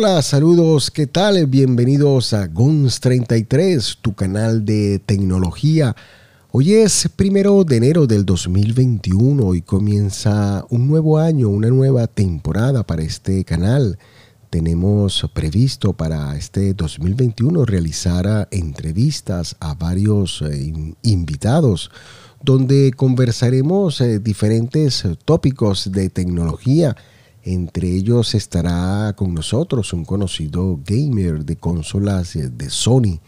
Hola, saludos, ¿qué tal? Bienvenidos a GONS 33, tu canal de tecnología. Hoy es primero de enero del 2021 y comienza un nuevo año, una nueva temporada para este canal. Tenemos previsto para este 2021 realizar entrevistas a varios eh, invitados donde conversaremos eh, diferentes tópicos de tecnología entre ellos estará con nosotros un conocido gamer de consolas de Sony.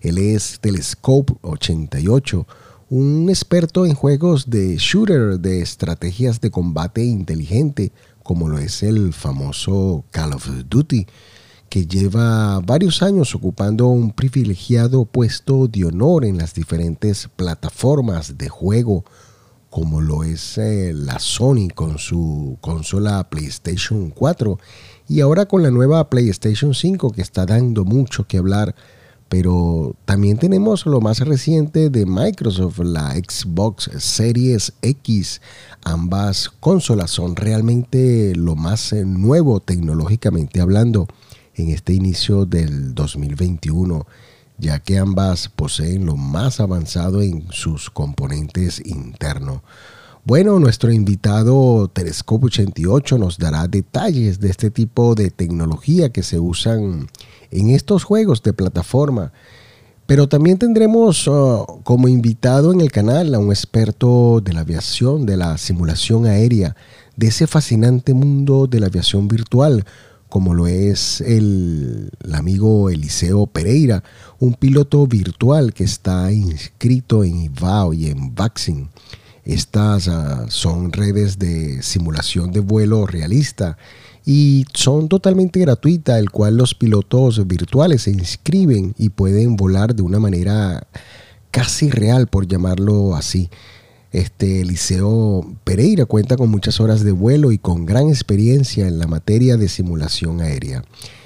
Él es Telescope 88, un experto en juegos de shooter de estrategias de combate inteligente, como lo es el famoso Call of Duty, que lleva varios años ocupando un privilegiado puesto de honor en las diferentes plataformas de juego como lo es eh, la Sony con su consola PlayStation 4 y ahora con la nueva PlayStation 5 que está dando mucho que hablar. Pero también tenemos lo más reciente de Microsoft, la Xbox Series X. Ambas consolas son realmente lo más eh, nuevo tecnológicamente hablando en este inicio del 2021 ya que ambas poseen lo más avanzado en sus componentes internos. Bueno, nuestro invitado Telescope 88 nos dará detalles de este tipo de tecnología que se usan en estos juegos de plataforma. Pero también tendremos uh, como invitado en el canal a un experto de la aviación, de la simulación aérea, de ese fascinante mundo de la aviación virtual, como lo es el, amigo Eliseo Pereira, un piloto virtual que está inscrito en IVAO y en Vaxing. Estas ah, son redes de simulación de vuelo realista y son totalmente gratuitas, el cual los pilotos virtuales se inscriben y pueden volar de una manera casi real, por llamarlo así. Este Eliseo Pereira cuenta con muchas horas de vuelo y con gran experiencia en la materia de simulación aérea.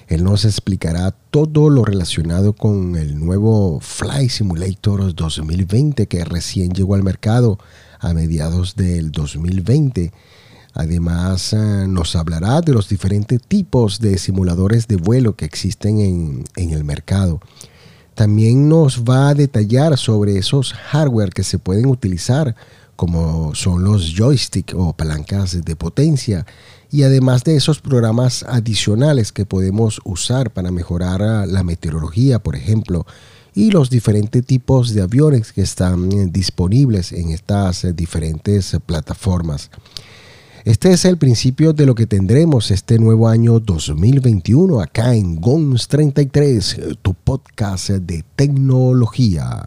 Él nos explicará todo lo relacionado con el nuevo Fly Simulator 2020 que recién llegó al mercado a mediados del 2020. Además, eh, nos hablará de los diferentes tipos de simuladores de vuelo que existen en, en el mercado. También nos va a detallar sobre esos hardware que se pueden utilizar, como son los joystick o palancas de potencia, y además de esos programas adicionales que podemos usar para mejorar la meteorología, por ejemplo, y los diferentes tipos de aviones que están eh, disponibles en estas eh, diferentes plataformas. Este es el principio de lo que tendremos este nuevo año 2021 acá en GONS 33, tu podcast de tecnología.